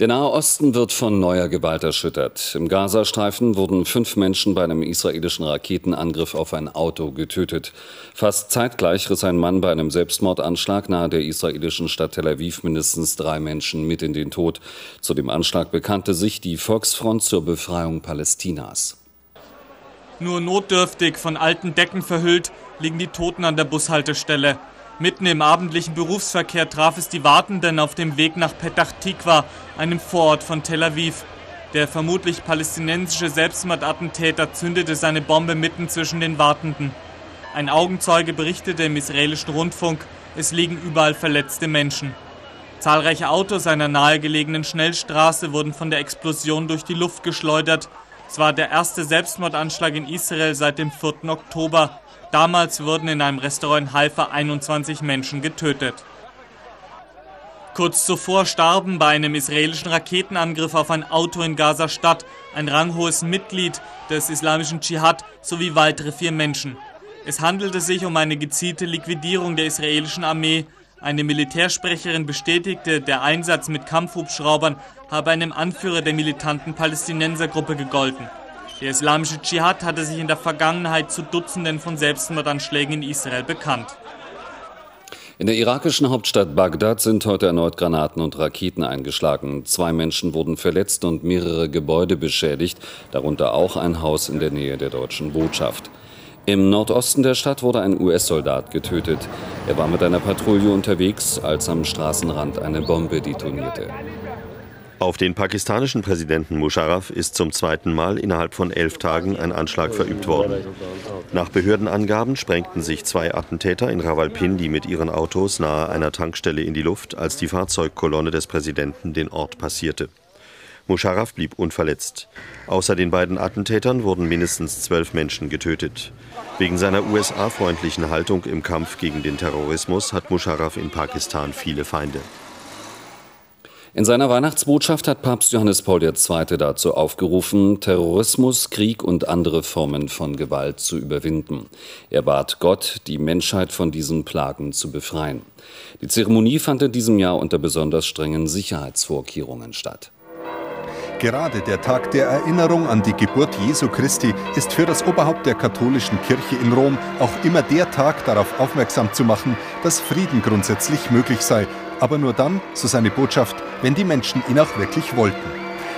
Der Nahe Osten wird von neuer Gewalt erschüttert. Im Gazastreifen wurden fünf Menschen bei einem israelischen Raketenangriff auf ein Auto getötet. Fast zeitgleich riss ein Mann bei einem Selbstmordanschlag nahe der israelischen Stadt Tel Aviv mindestens drei Menschen mit in den Tod. Zu dem Anschlag bekannte sich die Volksfront zur Befreiung Palästinas. Nur notdürftig von alten Decken verhüllt liegen die Toten an der Bushaltestelle. Mitten im abendlichen Berufsverkehr traf es die Wartenden auf dem Weg nach Petach Tikva, einem Vorort von Tel Aviv. Der vermutlich palästinensische Selbstmordattentäter zündete seine Bombe mitten zwischen den Wartenden. Ein Augenzeuge berichtete im israelischen Rundfunk, es liegen überall verletzte Menschen. Zahlreiche Autos einer nahegelegenen Schnellstraße wurden von der Explosion durch die Luft geschleudert. Es war der erste Selbstmordanschlag in Israel seit dem 4. Oktober. Damals wurden in einem Restaurant in Haifa 21 Menschen getötet. Kurz zuvor starben bei einem israelischen Raketenangriff auf ein Auto in Gaza-Stadt ein ranghohes Mitglied des islamischen Dschihad sowie weitere vier Menschen. Es handelte sich um eine gezielte Liquidierung der israelischen Armee. Eine Militärsprecherin bestätigte, der Einsatz mit Kampfhubschraubern habe einem Anführer der militanten Palästinensergruppe gegolten. Der islamische Dschihad hatte sich in der Vergangenheit zu Dutzenden von Selbstmordanschlägen in Israel bekannt. In der irakischen Hauptstadt Bagdad sind heute erneut Granaten und Raketen eingeschlagen. Zwei Menschen wurden verletzt und mehrere Gebäude beschädigt, darunter auch ein Haus in der Nähe der deutschen Botschaft. Im Nordosten der Stadt wurde ein US-Soldat getötet. Er war mit einer Patrouille unterwegs, als am Straßenrand eine Bombe detonierte. Auf den pakistanischen Präsidenten Musharraf ist zum zweiten Mal innerhalb von elf Tagen ein Anschlag verübt worden. Nach Behördenangaben sprengten sich zwei Attentäter in Rawalpindi mit ihren Autos nahe einer Tankstelle in die Luft, als die Fahrzeugkolonne des Präsidenten den Ort passierte. Musharraf blieb unverletzt. Außer den beiden Attentätern wurden mindestens zwölf Menschen getötet. Wegen seiner USA-freundlichen Haltung im Kampf gegen den Terrorismus hat Musharraf in Pakistan viele Feinde. In seiner Weihnachtsbotschaft hat Papst Johannes Paul II. dazu aufgerufen, Terrorismus, Krieg und andere Formen von Gewalt zu überwinden. Er bat Gott, die Menschheit von diesen Plagen zu befreien. Die Zeremonie fand in diesem Jahr unter besonders strengen Sicherheitsvorkehrungen statt. Gerade der Tag der Erinnerung an die Geburt Jesu Christi ist für das Oberhaupt der katholischen Kirche in Rom auch immer der Tag, darauf aufmerksam zu machen, dass Frieden grundsätzlich möglich sei aber nur dann, so seine Botschaft, wenn die Menschen ihn auch wirklich wollten.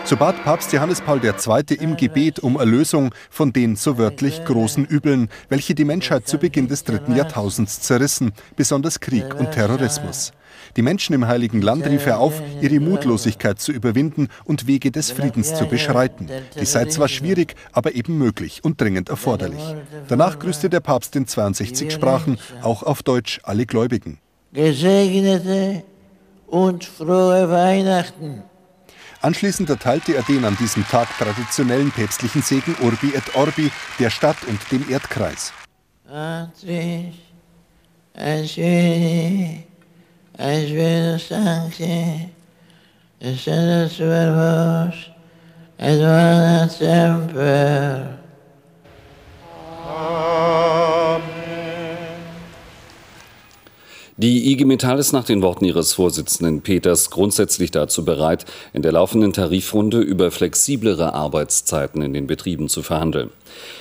So bat Papst Johannes Paul II. im Gebet um Erlösung von den so wörtlich großen Übeln, welche die Menschheit zu Beginn des dritten Jahrtausends zerrissen, besonders Krieg und Terrorismus. Die Menschen im Heiligen Land rief er auf, ihre Mutlosigkeit zu überwinden und Wege des Friedens zu beschreiten. Die sei zwar schwierig, aber eben möglich und dringend erforderlich. Danach grüßte der Papst in 62 Sprachen, auch auf Deutsch, alle Gläubigen. Gesegnete und frohe Weihnachten. Anschließend erteilte er den an diesem Tag traditionellen päpstlichen Segen Urbi et Orbi der Stadt und dem Erdkreis. Ein schönes, ein schönes Danke, ein Verbos, es war ein Tempel. Die IG Metall ist nach den Worten ihres Vorsitzenden Peters grundsätzlich dazu bereit, in der laufenden Tarifrunde über flexiblere Arbeitszeiten in den Betrieben zu verhandeln.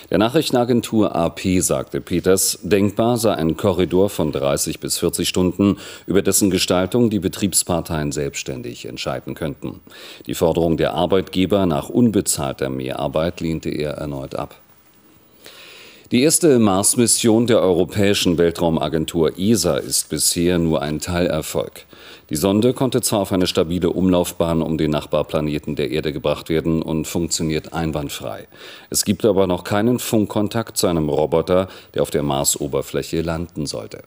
Der Nachrichtenagentur AP sagte Peters, denkbar sei ein Korridor von 30 bis 40 Stunden, über dessen Gestaltung die Betriebsparteien selbstständig entscheiden könnten. Die Forderung der Arbeitgeber nach unbezahlter Mehrarbeit lehnte er erneut ab. Die erste Mars-Mission der Europäischen Weltraumagentur ESA ist bisher nur ein Teilerfolg. Die Sonde konnte zwar auf eine stabile Umlaufbahn um den Nachbarplaneten der Erde gebracht werden und funktioniert einwandfrei. Es gibt aber noch keinen Funkkontakt zu einem Roboter, der auf der Marsoberfläche landen sollte.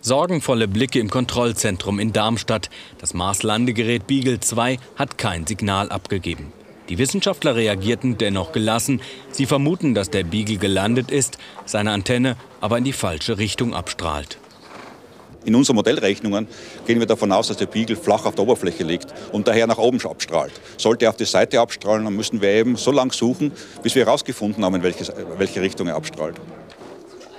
Sorgenvolle Blicke im Kontrollzentrum in Darmstadt. Das Mars-Landegerät Beagle 2 hat kein Signal abgegeben. Die Wissenschaftler reagierten dennoch gelassen. Sie vermuten, dass der Beagle gelandet ist, seine Antenne aber in die falsche Richtung abstrahlt. In unseren Modellrechnungen gehen wir davon aus, dass der Beagle flach auf der Oberfläche liegt und daher nach oben abstrahlt. Sollte er auf die Seite abstrahlen, dann müssen wir eben so lange suchen, bis wir herausgefunden haben, in welche, welche Richtung er abstrahlt.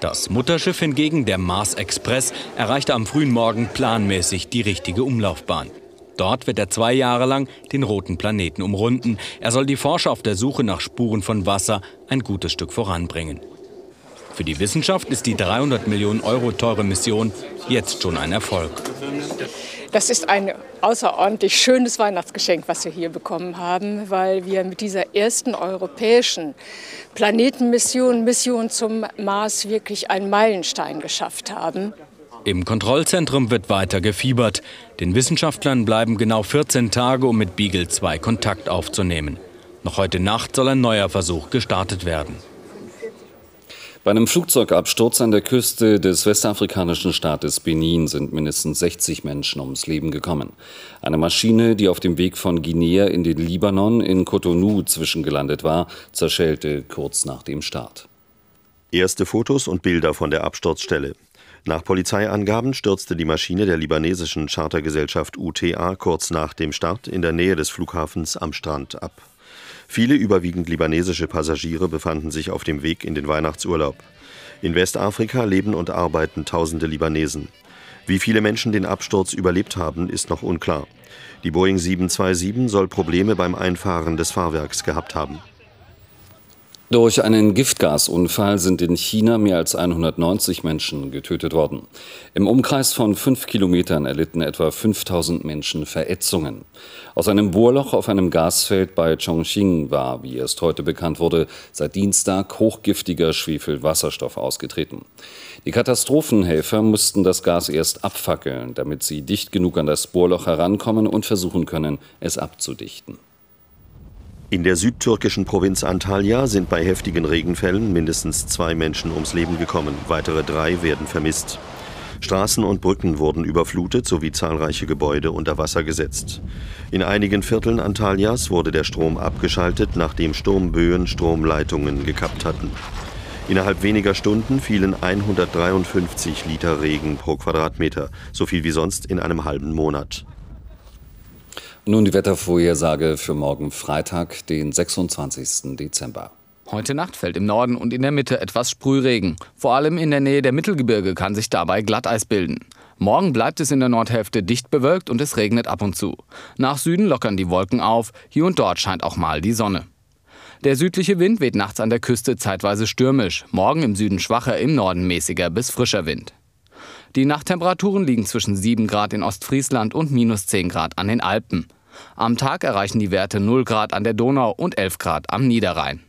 Das Mutterschiff hingegen, der Mars Express, erreichte am frühen Morgen planmäßig die richtige Umlaufbahn. Dort wird er zwei Jahre lang den roten Planeten umrunden. Er soll die Forscher auf der Suche nach Spuren von Wasser ein gutes Stück voranbringen. Für die Wissenschaft ist die 300 Millionen Euro teure Mission jetzt schon ein Erfolg. Das ist ein außerordentlich schönes Weihnachtsgeschenk, was wir hier bekommen haben, weil wir mit dieser ersten europäischen Planetenmission, Mission zum Mars, wirklich einen Meilenstein geschafft haben. Im Kontrollzentrum wird weiter gefiebert. Den Wissenschaftlern bleiben genau 14 Tage, um mit Beagle 2 Kontakt aufzunehmen. Noch heute Nacht soll ein neuer Versuch gestartet werden. Bei einem Flugzeugabsturz an der Küste des westafrikanischen Staates Benin sind mindestens 60 Menschen ums Leben gekommen. Eine Maschine, die auf dem Weg von Guinea in den Libanon in Cotonou zwischengelandet war, zerschellte kurz nach dem Start. Erste Fotos und Bilder von der Absturzstelle. Nach Polizeiangaben stürzte die Maschine der libanesischen Chartergesellschaft UTA kurz nach dem Start in der Nähe des Flughafens am Strand ab. Viele überwiegend libanesische Passagiere befanden sich auf dem Weg in den Weihnachtsurlaub. In Westafrika leben und arbeiten tausende Libanesen. Wie viele Menschen den Absturz überlebt haben, ist noch unklar. Die Boeing 727 soll Probleme beim Einfahren des Fahrwerks gehabt haben. Durch einen Giftgasunfall sind in China mehr als 190 Menschen getötet worden. Im Umkreis von fünf Kilometern erlitten etwa 5000 Menschen Verätzungen. Aus einem Bohrloch auf einem Gasfeld bei Chongqing war, wie erst heute bekannt wurde, seit Dienstag hochgiftiger Schwefelwasserstoff ausgetreten. Die Katastrophenhelfer mussten das Gas erst abfackeln, damit sie dicht genug an das Bohrloch herankommen und versuchen können, es abzudichten. In der südtürkischen Provinz Antalya sind bei heftigen Regenfällen mindestens zwei Menschen ums Leben gekommen. Weitere drei werden vermisst. Straßen und Brücken wurden überflutet sowie zahlreiche Gebäude unter Wasser gesetzt. In einigen Vierteln Antalyas wurde der Strom abgeschaltet, nachdem Sturmböen Stromleitungen gekappt hatten. Innerhalb weniger Stunden fielen 153 Liter Regen pro Quadratmeter, so viel wie sonst in einem halben Monat. Nun die Wettervorhersage für morgen Freitag, den 26. Dezember. Heute Nacht fällt im Norden und in der Mitte etwas Sprühregen. Vor allem in der Nähe der Mittelgebirge kann sich dabei Glatteis bilden. Morgen bleibt es in der Nordhälfte dicht bewölkt und es regnet ab und zu. Nach Süden lockern die Wolken auf, hier und dort scheint auch mal die Sonne. Der südliche Wind weht nachts an der Küste zeitweise stürmisch, morgen im Süden schwacher, im Norden mäßiger bis frischer Wind. Die Nachttemperaturen liegen zwischen 7 Grad in Ostfriesland und minus 10 Grad an den Alpen. Am Tag erreichen die Werte 0 Grad an der Donau und 11 Grad am Niederrhein.